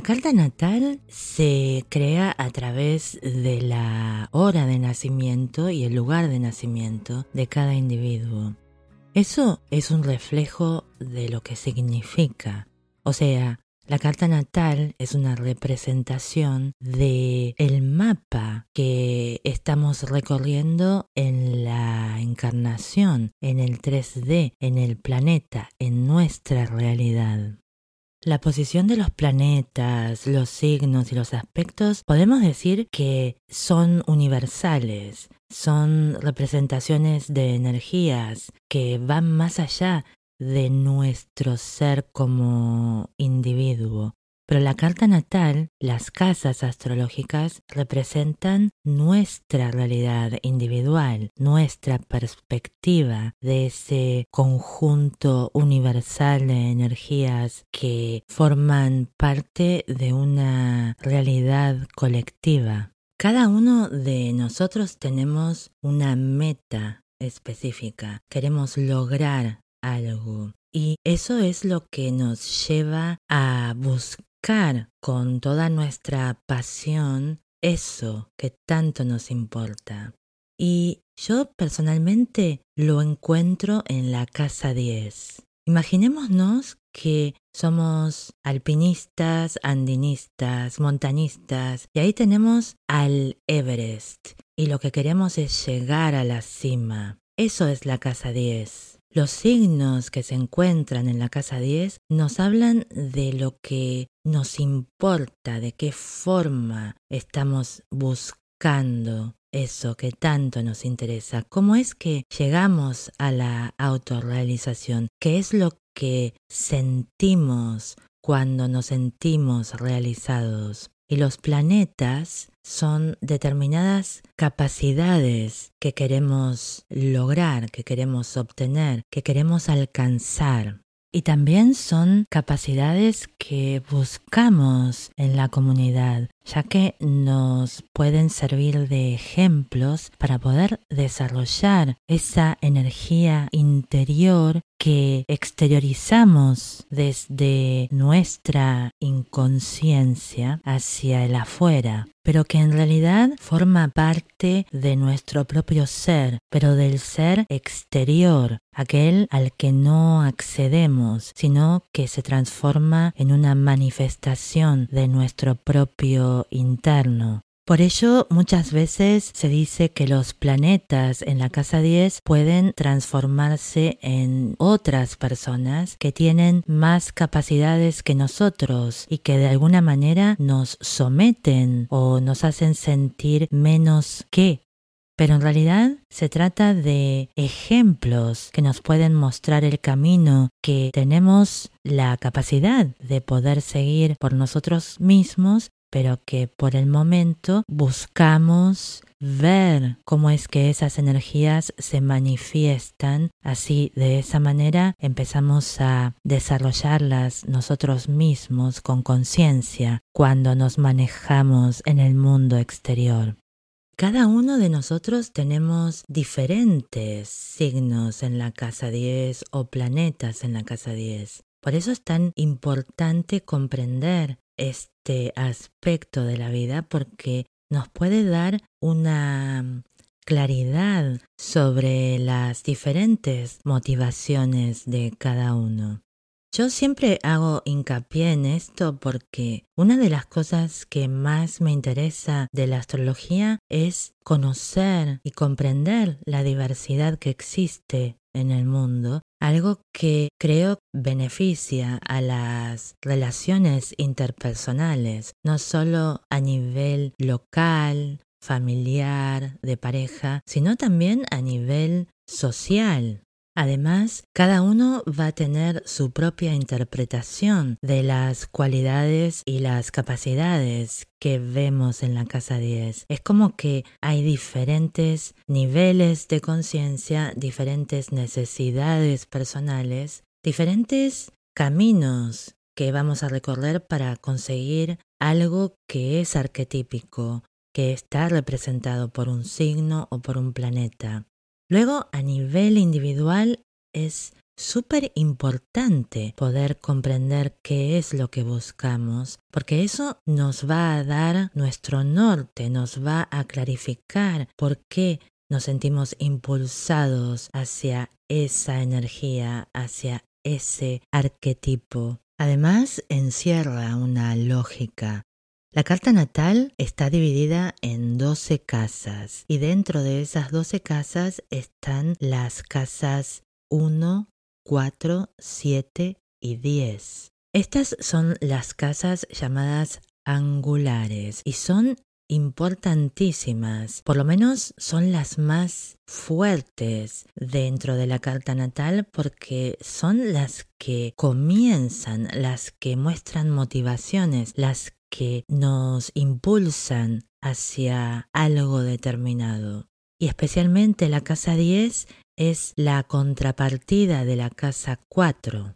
La carta natal se crea a través de la hora de nacimiento y el lugar de nacimiento de cada individuo. Eso es un reflejo de lo que significa. O sea, la carta natal es una representación de el mapa que estamos recorriendo en la encarnación, en el 3D, en el planeta, en nuestra realidad. La posición de los planetas, los signos y los aspectos podemos decir que son universales, son representaciones de energías que van más allá de nuestro ser como individuo. Pero la carta natal, las casas astrológicas representan nuestra realidad individual, nuestra perspectiva de ese conjunto universal de energías que forman parte de una realidad colectiva. Cada uno de nosotros tenemos una meta específica, queremos lograr algo. Y eso es lo que nos lleva a buscar con toda nuestra pasión eso que tanto nos importa. Y yo personalmente lo encuentro en la casa 10. Imaginémonos que somos alpinistas, andinistas, montañistas, y ahí tenemos al Everest, y lo que queremos es llegar a la cima. Eso es la casa 10. Los signos que se encuentran en la casa 10 nos hablan de lo que nos importa, de qué forma estamos buscando eso que tanto nos interesa, cómo es que llegamos a la autorrealización, qué es lo que sentimos cuando nos sentimos realizados. Y los planetas son determinadas capacidades que queremos lograr, que queremos obtener, que queremos alcanzar. Y también son capacidades que buscamos en la comunidad, ya que nos pueden servir de ejemplos para poder desarrollar esa energía interior que exteriorizamos desde nuestra inconsciencia hacia el afuera, pero que en realidad forma parte de nuestro propio ser, pero del ser exterior, aquel al que no accedemos, sino que se transforma en una manifestación de nuestro propio interno. Por ello, muchas veces se dice que los planetas en la casa 10 pueden transformarse en otras personas que tienen más capacidades que nosotros y que de alguna manera nos someten o nos hacen sentir menos que pero en realidad se trata de ejemplos que nos pueden mostrar el camino que tenemos la capacidad de poder seguir por nosotros mismos pero que por el momento buscamos ver cómo es que esas energías se manifiestan. Así, de esa manera, empezamos a desarrollarlas nosotros mismos con conciencia cuando nos manejamos en el mundo exterior. Cada uno de nosotros tenemos diferentes signos en la casa 10 o planetas en la casa 10. Por eso es tan importante comprender este aspecto de la vida porque nos puede dar una claridad sobre las diferentes motivaciones de cada uno. Yo siempre hago hincapié en esto porque una de las cosas que más me interesa de la astrología es conocer y comprender la diversidad que existe en el mundo, algo que creo beneficia a las relaciones interpersonales, no solo a nivel local, familiar, de pareja, sino también a nivel social. Además, cada uno va a tener su propia interpretación de las cualidades y las capacidades que vemos en la casa 10. Es como que hay diferentes niveles de conciencia, diferentes necesidades personales, diferentes caminos que vamos a recorrer para conseguir algo que es arquetípico, que está representado por un signo o por un planeta. Luego, a nivel individual, es súper importante poder comprender qué es lo que buscamos, porque eso nos va a dar nuestro norte, nos va a clarificar por qué nos sentimos impulsados hacia esa energía, hacia ese arquetipo. Además, encierra una lógica. La carta natal está dividida en 12 casas y dentro de esas 12 casas están las casas 1, 4, 7 y 10. Estas son las casas llamadas angulares y son importantísimas, por lo menos son las más fuertes dentro de la carta natal porque son las que comienzan, las que muestran motivaciones, las que nos impulsan hacia algo determinado. Y especialmente la casa 10 es la contrapartida de la casa 4.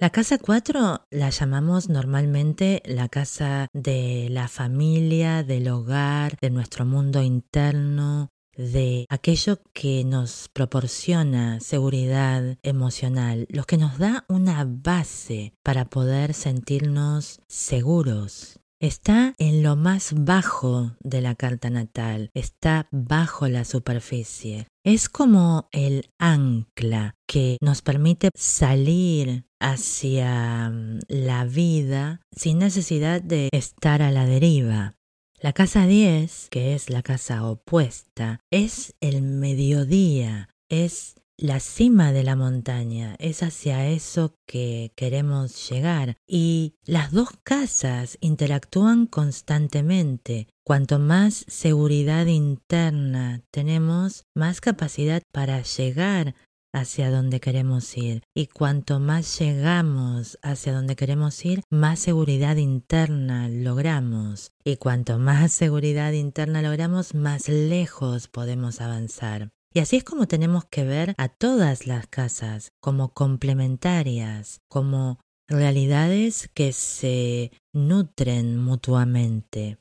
La casa 4 la llamamos normalmente la casa de la familia, del hogar, de nuestro mundo interno, de aquello que nos proporciona seguridad emocional, lo que nos da una base para poder sentirnos seguros. Está en lo más bajo de la carta natal, está bajo la superficie. Es como el ancla que nos permite salir hacia mm, la vida sin necesidad de estar a la deriva. La casa 10, que es la casa opuesta, es el mediodía, es la cima de la montaña, es hacia eso que queremos llegar. Y las dos casas interactúan constantemente. Cuanto más seguridad interna tenemos, más capacidad para llegar hacia donde queremos ir. Y cuanto más llegamos hacia donde queremos ir, más seguridad interna logramos. Y cuanto más seguridad interna logramos, más lejos podemos avanzar. Y así es como tenemos que ver a todas las casas como complementarias, como realidades que se nutren mutuamente.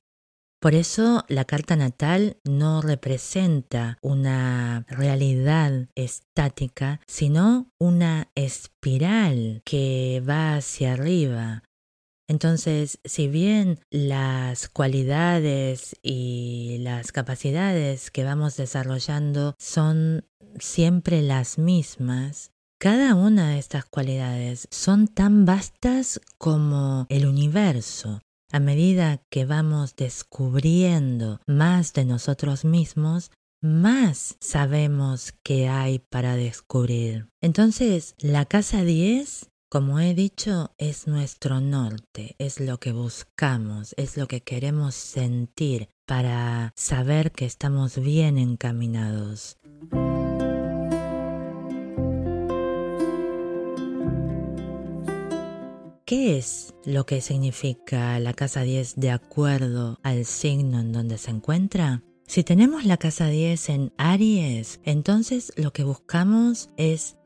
Por eso la carta natal no representa una realidad estática, sino una espiral que va hacia arriba, entonces, si bien las cualidades y las capacidades que vamos desarrollando son siempre las mismas, cada una de estas cualidades son tan vastas como el universo. A medida que vamos descubriendo más de nosotros mismos, más sabemos que hay para descubrir. Entonces, la casa 10 como he dicho, es nuestro norte, es lo que buscamos, es lo que queremos sentir para saber que estamos bien encaminados. ¿Qué es lo que significa la casa 10 de acuerdo al signo en donde se encuentra? Si tenemos la casa 10 en Aries, entonces lo que buscamos es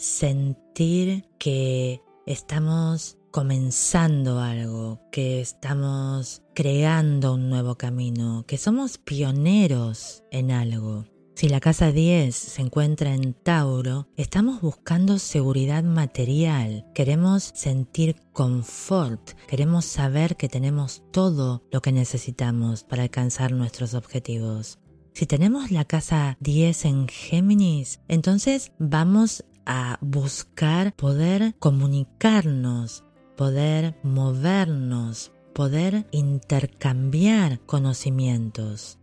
sentir que estamos comenzando algo, que estamos creando un nuevo camino, que somos pioneros en algo. Si la casa 10 se encuentra en Tauro, estamos buscando seguridad material, queremos sentir confort, queremos saber que tenemos todo lo que necesitamos para alcanzar nuestros objetivos. Si tenemos la casa 10 en Géminis, entonces vamos a buscar poder comunicarnos, poder movernos, poder intercambiar conocimientos.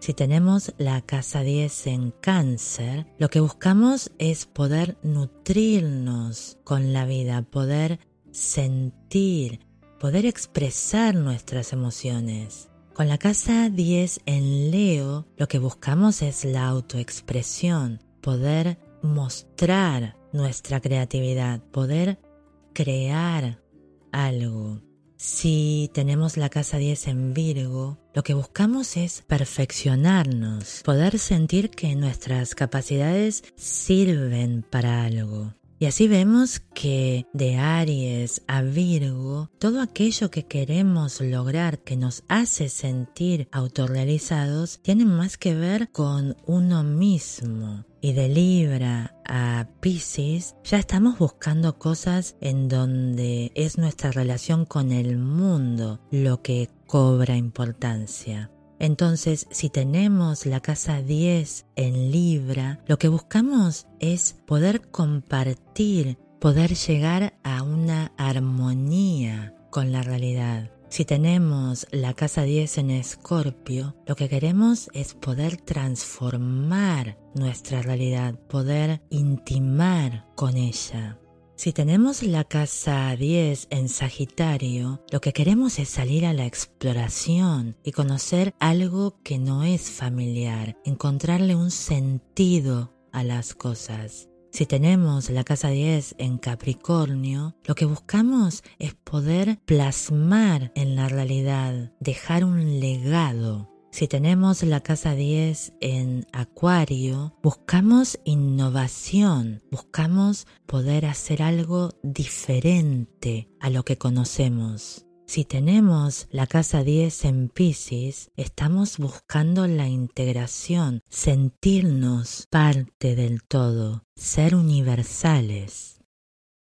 Si tenemos la casa 10 en cáncer, lo que buscamos es poder nutrirnos con la vida, poder sentir, poder expresar nuestras emociones. Con la casa 10 en Leo, lo que buscamos es la autoexpresión, poder mostrar nuestra creatividad, poder crear algo. Si tenemos la casa 10 en Virgo, lo que buscamos es perfeccionarnos, poder sentir que nuestras capacidades sirven para algo. Y así vemos que de Aries a Virgo, todo aquello que queremos lograr, que nos hace sentir autorrealizados, tiene más que ver con uno mismo. Y de Libra a Pisces ya estamos buscando cosas en donde es nuestra relación con el mundo lo que cobra importancia. Entonces, si tenemos la casa 10 en Libra, lo que buscamos es poder compartir, poder llegar a una armonía con la realidad. Si tenemos la casa 10 en Escorpio, lo que queremos es poder transformar nuestra realidad, poder intimar con ella. Si tenemos la casa 10 en Sagitario, lo que queremos es salir a la exploración y conocer algo que no es familiar, encontrarle un sentido a las cosas. Si tenemos la casa 10 en Capricornio, lo que buscamos es poder plasmar en la realidad, dejar un legado si tenemos la casa 10 en Acuario, buscamos innovación, buscamos poder hacer algo diferente a lo que conocemos. Si tenemos la casa 10 en Pisces, estamos buscando la integración, sentirnos parte del todo, ser universales.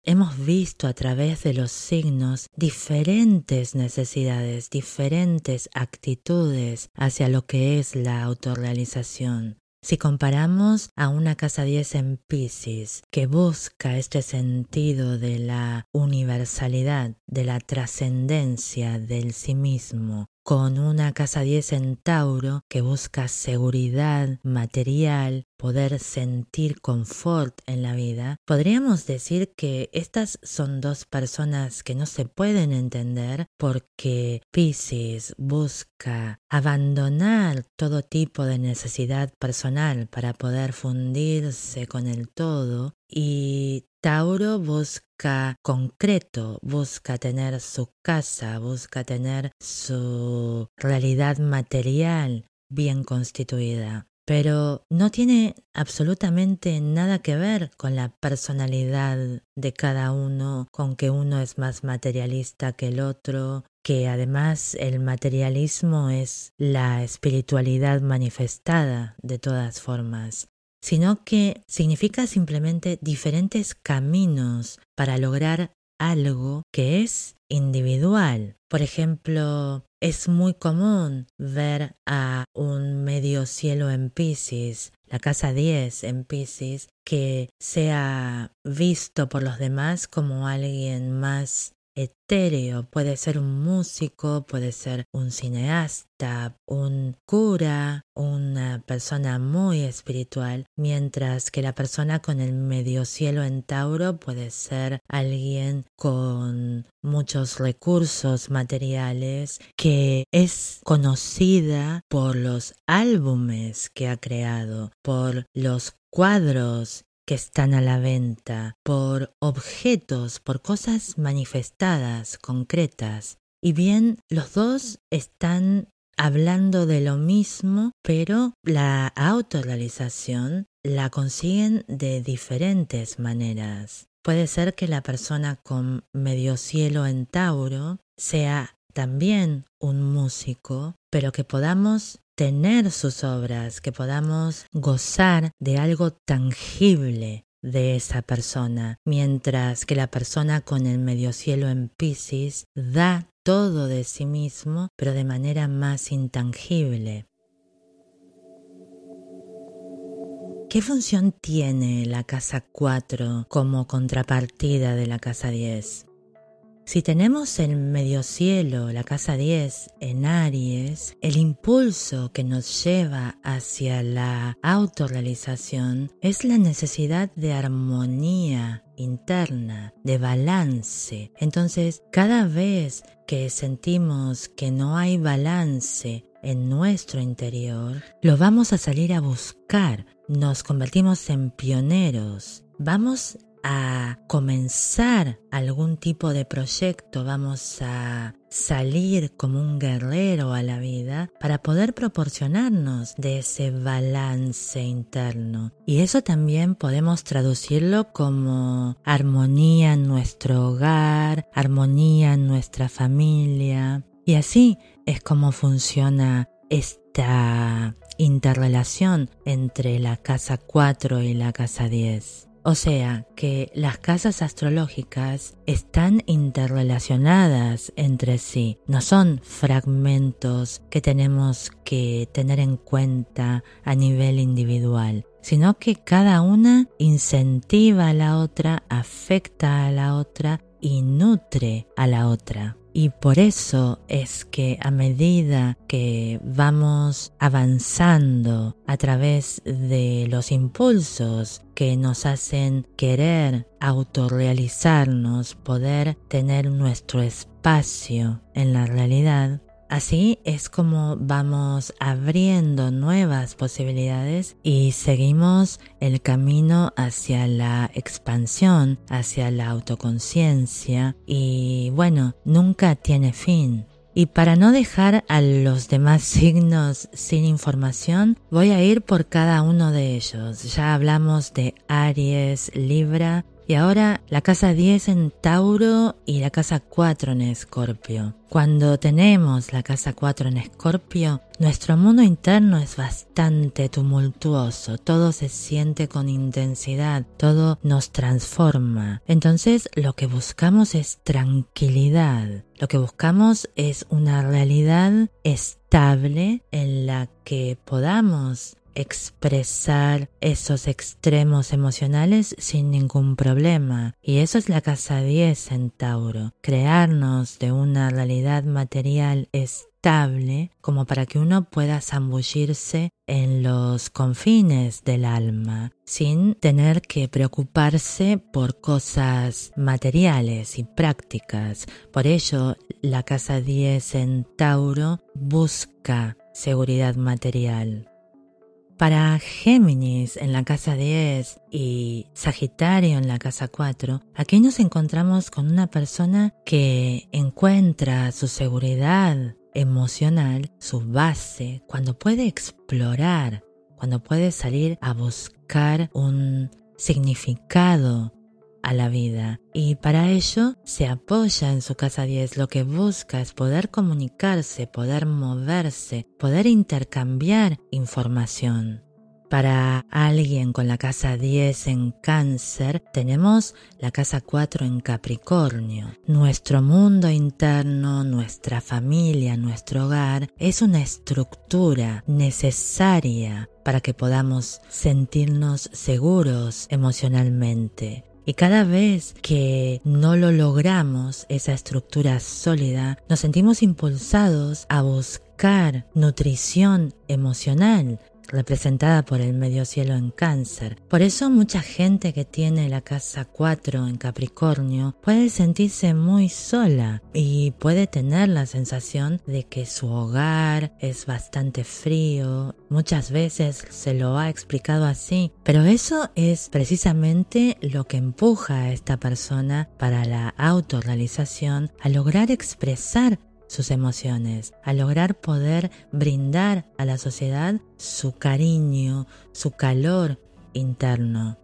Hemos visto a través de los signos diferentes necesidades, diferentes actitudes hacia lo que es la autorrealización. Si comparamos a una casa 10 en Pisces que busca este sentido de la universalidad, de la trascendencia del sí mismo, con una casa 10 en Tauro que busca seguridad material, poder sentir confort en la vida, podríamos decir que estas son dos personas que no se pueden entender porque Pisces busca abandonar todo tipo de necesidad personal para poder fundirse con el todo y Tauro busca concreto, busca tener su casa, busca tener su realidad material bien constituida pero no tiene absolutamente nada que ver con la personalidad de cada uno, con que uno es más materialista que el otro, que además el materialismo es la espiritualidad manifestada de todas formas sino que significa simplemente diferentes caminos para lograr algo que es individual. Por ejemplo, es muy común ver a un medio cielo en Pisces, la casa 10 en Pisces, que sea visto por los demás como alguien más etéreo, puede ser un músico, puede ser un cineasta, un cura, una persona muy espiritual, mientras que la persona con el medio cielo en Tauro puede ser alguien con muchos recursos materiales que es conocida por los álbumes que ha creado, por los cuadros que están a la venta, por objetos, por cosas manifestadas, concretas. Y bien, los dos están hablando de lo mismo, pero la autorrealización la consiguen de diferentes maneras. Puede ser que la persona con medio cielo en Tauro sea también un músico, pero que podamos tener sus obras, que podamos gozar de algo tangible de esa persona, mientras que la persona con el medio cielo en Pisces da todo de sí mismo, pero de manera más intangible. ¿Qué función tiene la casa 4 como contrapartida de la casa 10? Si tenemos el medio cielo, la casa 10, en Aries, el impulso que nos lleva hacia la autorrealización es la necesidad de armonía interna, de balance. Entonces, cada vez que sentimos que no hay balance en nuestro interior, lo vamos a salir a buscar. Nos convertimos en pioneros. Vamos a comenzar algún tipo de proyecto, vamos a salir como un guerrero a la vida para poder proporcionarnos de ese balance interno. Y eso también podemos traducirlo como armonía en nuestro hogar, armonía en nuestra familia. Y así es como funciona esta interrelación entre la casa 4 y la casa 10. O sea que las casas astrológicas están interrelacionadas entre sí, no son fragmentos que tenemos que tener en cuenta a nivel individual, sino que cada una incentiva a la otra, afecta a la otra y nutre a la otra. Y por eso es que a medida que vamos avanzando a través de los impulsos que nos hacen querer autorrealizarnos, poder tener nuestro espacio en la realidad, Así es como vamos abriendo nuevas posibilidades y seguimos el camino hacia la expansión, hacia la autoconciencia y bueno, nunca tiene fin. Y para no dejar a los demás signos sin información, voy a ir por cada uno de ellos. Ya hablamos de Aries, Libra y ahora la casa 10 en Tauro y la casa 4 en Escorpio. Cuando tenemos la casa 4 en Escorpio, nuestro mundo interno es bastante tumultuoso, todo se siente con intensidad, todo nos transforma. Entonces lo que buscamos es tranquilidad, lo que buscamos es una realidad estable en la que podamos expresar esos extremos emocionales sin ningún problema. Y eso es la casa 10 en Tauro, crearnos de una realidad material estable como para que uno pueda zambullirse en los confines del alma sin tener que preocuparse por cosas materiales y prácticas. Por ello, la casa 10 en Tauro busca seguridad material. Para Géminis en la casa 10 y Sagitario en la casa 4, aquí nos encontramos con una persona que encuentra su seguridad emocional, su base, cuando puede explorar, cuando puede salir a buscar un significado a la vida y para ello se apoya en su casa 10. Lo que busca es poder comunicarse, poder moverse, poder intercambiar información. Para alguien con la casa 10 en cáncer, tenemos la casa 4 en Capricornio. Nuestro mundo interno, nuestra familia, nuestro hogar es una estructura necesaria para que podamos sentirnos seguros emocionalmente. Y cada vez que no lo logramos, esa estructura sólida, nos sentimos impulsados a buscar nutrición emocional, representada por el medio cielo en cáncer. Por eso mucha gente que tiene la casa 4 en Capricornio puede sentirse muy sola y puede tener la sensación de que su hogar es bastante frío. Muchas veces se lo ha explicado así, pero eso es precisamente lo que empuja a esta persona para la autorrealización a lograr expresar sus emociones, a lograr poder brindar a la sociedad su cariño, su calor interno.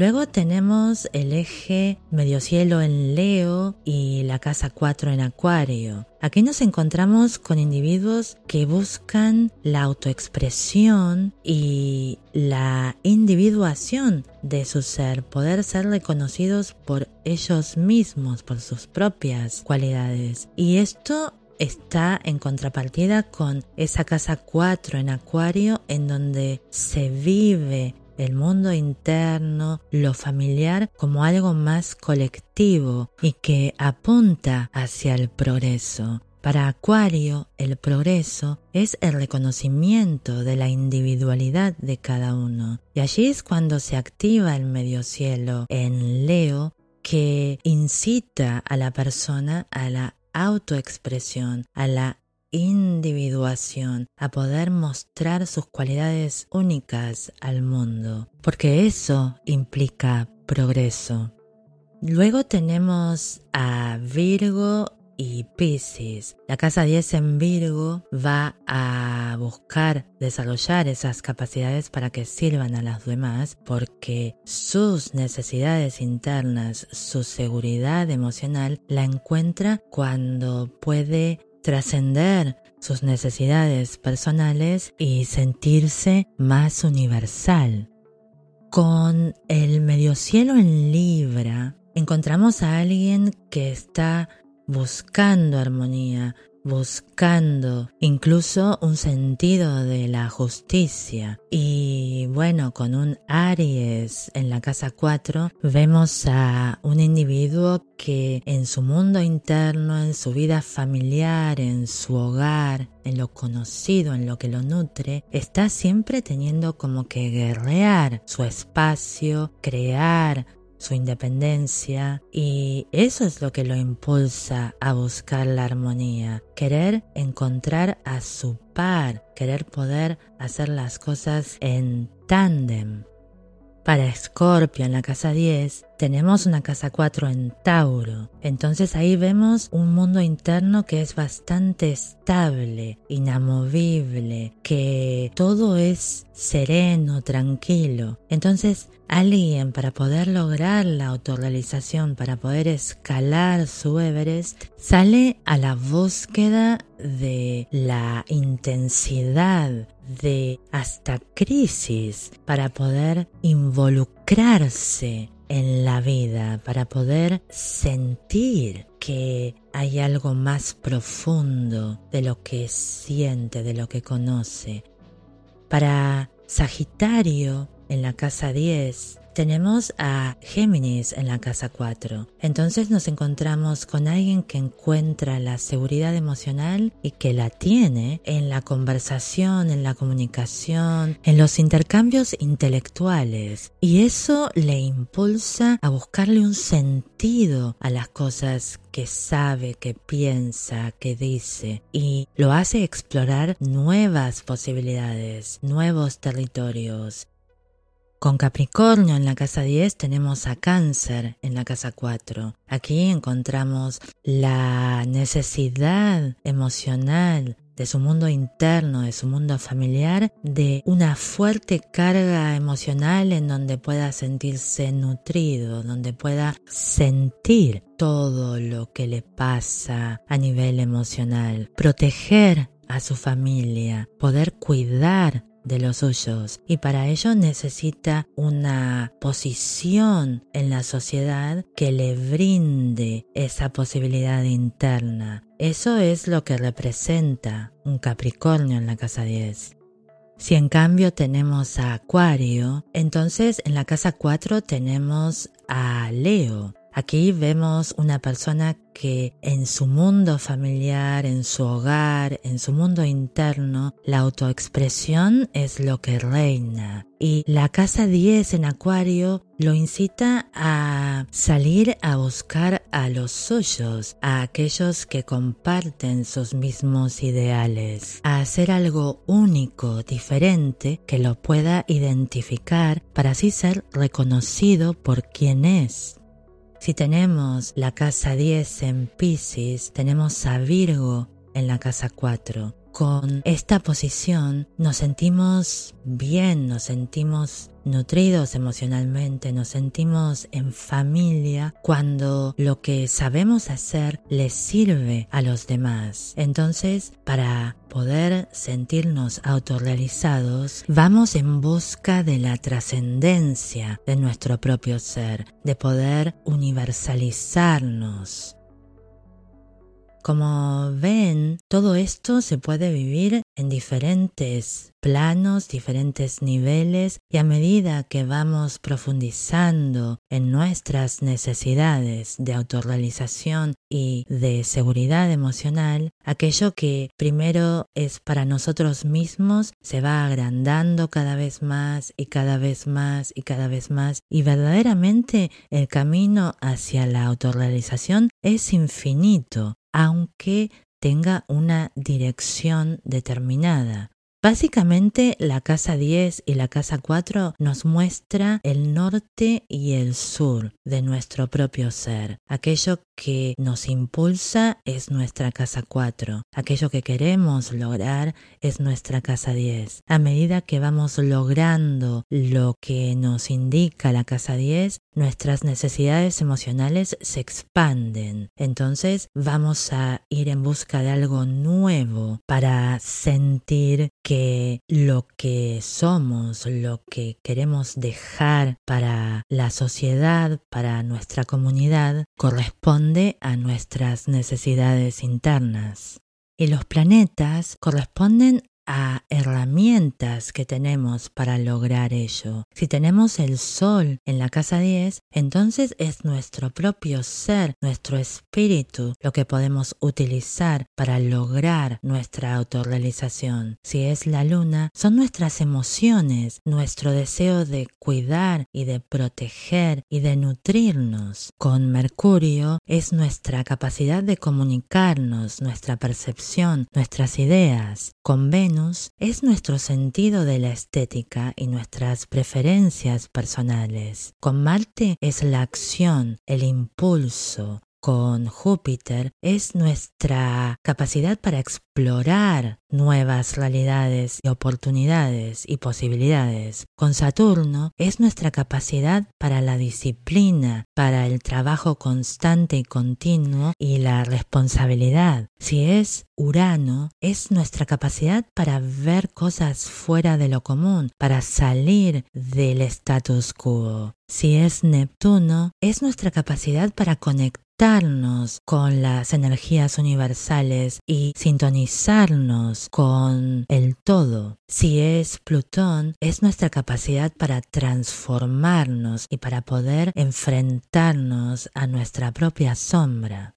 Luego tenemos el eje medio cielo en Leo y la casa 4 en Acuario. Aquí nos encontramos con individuos que buscan la autoexpresión y la individuación de su ser, poder ser reconocidos por ellos mismos, por sus propias cualidades. Y esto está en contrapartida con esa casa 4 en Acuario en donde se vive el mundo interno, lo familiar como algo más colectivo y que apunta hacia el progreso. Para Acuario, el progreso es el reconocimiento de la individualidad de cada uno. Y allí es cuando se activa el medio cielo en Leo que incita a la persona a la autoexpresión, a la individuación, a poder mostrar sus cualidades únicas al mundo, porque eso implica progreso. Luego tenemos a Virgo y Pisces. La casa 10 en Virgo va a buscar desarrollar esas capacidades para que sirvan a las demás porque sus necesidades internas, su seguridad emocional la encuentra cuando puede trascender sus necesidades personales y sentirse más universal. Con el medio cielo en Libra, encontramos a alguien que está buscando armonía, buscando incluso un sentido de la justicia. Y bueno, con un Aries en la casa 4 vemos a un individuo que en su mundo interno, en su vida familiar, en su hogar, en lo conocido, en lo que lo nutre, está siempre teniendo como que guerrear su espacio, crear su independencia y eso es lo que lo impulsa a buscar la armonía, querer encontrar a su par, querer poder hacer las cosas en tándem. Para Escorpio en la casa 10 tenemos una casa 4 en Tauro. Entonces ahí vemos un mundo interno que es bastante estable, inamovible, que todo es sereno, tranquilo. Entonces alguien para poder lograr la autorrealización, para poder escalar su Everest, sale a la búsqueda de la intensidad, de hasta crisis, para poder involucrarse en la vida, para poder sentir que hay algo más profundo de lo que siente, de lo que conoce. Para Sagitario, en la casa 10, tenemos a Géminis en la casa 4. Entonces nos encontramos con alguien que encuentra la seguridad emocional y que la tiene en la conversación, en la comunicación, en los intercambios intelectuales. Y eso le impulsa a buscarle un sentido a las cosas que sabe, que piensa, que dice y lo hace explorar nuevas posibilidades, nuevos territorios, con Capricornio en la casa 10 tenemos a Cáncer en la casa 4. Aquí encontramos la necesidad emocional de su mundo interno, de su mundo familiar, de una fuerte carga emocional en donde pueda sentirse nutrido, donde pueda sentir todo lo que le pasa a nivel emocional, proteger a su familia, poder cuidar de los suyos y para ello necesita una posición en la sociedad que le brinde esa posibilidad interna. Eso es lo que representa un Capricornio en la casa 10. Si en cambio tenemos a Acuario, entonces en la casa 4 tenemos a Leo, Aquí vemos una persona que en su mundo familiar, en su hogar, en su mundo interno, la autoexpresión es lo que reina. Y la casa 10 en Acuario lo incita a salir a buscar a los suyos, a aquellos que comparten sus mismos ideales, a hacer algo único, diferente, que lo pueda identificar para así ser reconocido por quien es. Si tenemos la casa 10 en Pisces, tenemos a Virgo en la casa 4. Con esta posición nos sentimos bien, nos sentimos nutridos emocionalmente, nos sentimos en familia cuando lo que sabemos hacer les sirve a los demás. Entonces, para poder sentirnos autorrealizados, vamos en busca de la trascendencia de nuestro propio ser, de poder universalizarnos, como ven, todo esto se puede vivir en diferentes planos, diferentes niveles y a medida que vamos profundizando en nuestras necesidades de autorrealización y de seguridad emocional, aquello que primero es para nosotros mismos se va agrandando cada vez más y cada vez más y cada vez más y verdaderamente el camino hacia la autorrealización es infinito aunque tenga una dirección determinada. Básicamente la casa 10 y la casa 4 nos muestra el norte y el sur de nuestro propio ser, aquello que nos impulsa es nuestra casa 4. Aquello que queremos lograr es nuestra casa 10. A medida que vamos logrando lo que nos indica la casa 10, nuestras necesidades emocionales se expanden. Entonces vamos a ir en busca de algo nuevo para sentir que lo que somos, lo que queremos dejar para la sociedad, para nuestra comunidad, corresponde a nuestras necesidades internas. Y los planetas corresponden a herramientas que tenemos para lograr ello. Si tenemos el sol en la casa 10, entonces es nuestro propio ser, nuestro espíritu, lo que podemos utilizar para lograr nuestra autorrealización. Si es la luna, son nuestras emociones, nuestro deseo de cuidar y de proteger y de nutrirnos. Con Mercurio es nuestra capacidad de comunicarnos, nuestra percepción, nuestras ideas. Con Venus es nuestro sentido de la estética y nuestras preferencias personales. Con Marte es la acción, el impulso, con Júpiter es nuestra capacidad para explorar nuevas realidades y oportunidades y posibilidades. Con Saturno es nuestra capacidad para la disciplina, para el trabajo constante y continuo y la responsabilidad. Si es Urano, es nuestra capacidad para ver cosas fuera de lo común, para salir del status quo. Si es Neptuno, es nuestra capacidad para conectar con las energías universales y sintonizarnos con el todo. Si es Plutón, es nuestra capacidad para transformarnos y para poder enfrentarnos a nuestra propia sombra.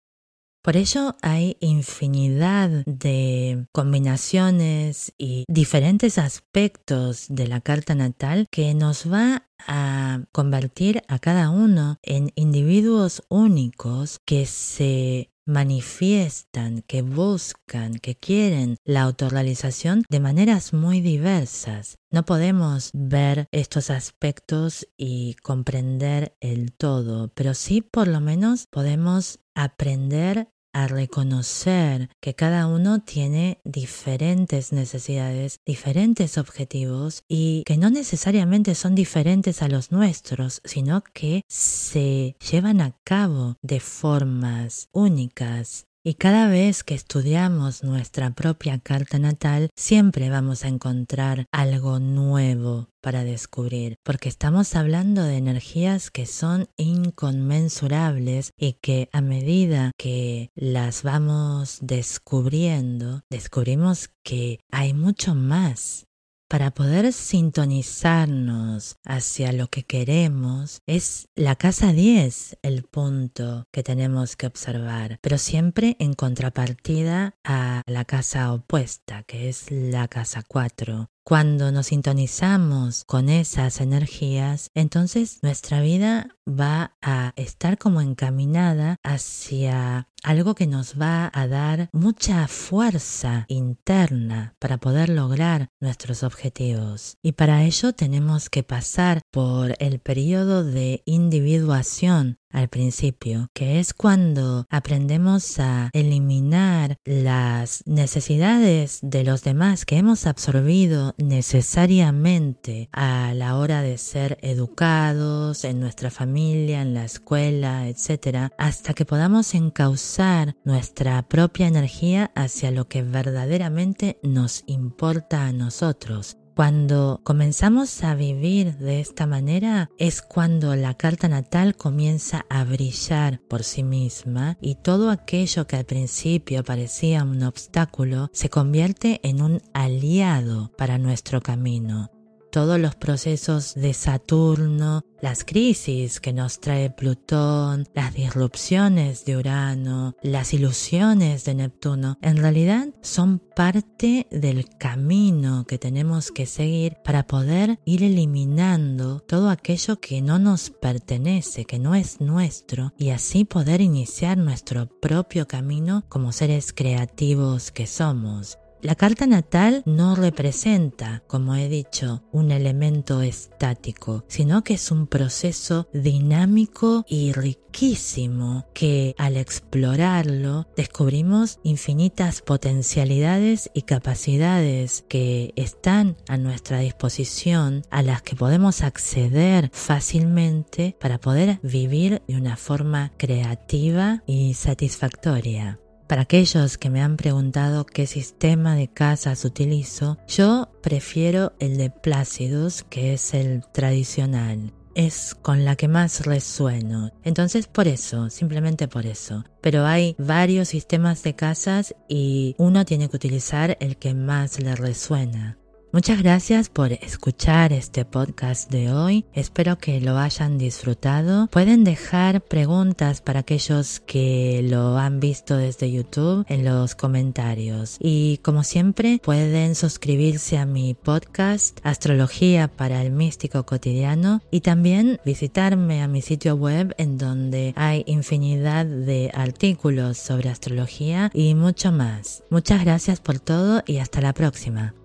Por ello hay infinidad de combinaciones y diferentes aspectos de la carta natal que nos va a convertir a cada uno en individuos únicos que se manifiestan, que buscan, que quieren la autorrealización de maneras muy diversas. No podemos ver estos aspectos y comprender el todo, pero sí por lo menos podemos aprender a reconocer que cada uno tiene diferentes necesidades, diferentes objetivos y que no necesariamente son diferentes a los nuestros, sino que se llevan a cabo de formas únicas y cada vez que estudiamos nuestra propia carta natal, siempre vamos a encontrar algo nuevo para descubrir, porque estamos hablando de energías que son inconmensurables y que a medida que las vamos descubriendo, descubrimos que hay mucho más para poder sintonizarnos hacia lo que queremos, es la casa 10 el punto que tenemos que observar, pero siempre en contrapartida a la casa opuesta, que es la casa 4. Cuando nos sintonizamos con esas energías, entonces nuestra vida va a estar como encaminada hacia algo que nos va a dar mucha fuerza interna para poder lograr nuestros objetivos. Y para ello tenemos que pasar por el periodo de individuación al principio, que es cuando aprendemos a eliminar las necesidades de los demás que hemos absorbido necesariamente a la hora de ser educados en nuestra familia, en la escuela, etc., hasta que podamos encauzar nuestra propia energía hacia lo que verdaderamente nos importa a nosotros, cuando comenzamos a vivir de esta manera es cuando la carta natal comienza a brillar por sí misma y todo aquello que al principio parecía un obstáculo se convierte en un aliado para nuestro camino todos los procesos de Saturno, las crisis que nos trae Plutón, las disrupciones de Urano, las ilusiones de Neptuno, en realidad son parte del camino que tenemos que seguir para poder ir eliminando todo aquello que no nos pertenece, que no es nuestro, y así poder iniciar nuestro propio camino como seres creativos que somos. La carta natal no representa, como he dicho, un elemento estático, sino que es un proceso dinámico y riquísimo que al explorarlo descubrimos infinitas potencialidades y capacidades que están a nuestra disposición, a las que podemos acceder fácilmente para poder vivir de una forma creativa y satisfactoria. Para aquellos que me han preguntado qué sistema de casas utilizo, yo prefiero el de Plácidos, que es el tradicional. Es con la que más resueno. Entonces por eso, simplemente por eso. Pero hay varios sistemas de casas y uno tiene que utilizar el que más le resuena. Muchas gracias por escuchar este podcast de hoy. Espero que lo hayan disfrutado. Pueden dejar preguntas para aquellos que lo han visto desde YouTube en los comentarios. Y como siempre, pueden suscribirse a mi podcast Astrología para el Místico Cotidiano y también visitarme a mi sitio web en donde hay infinidad de artículos sobre astrología y mucho más. Muchas gracias por todo y hasta la próxima.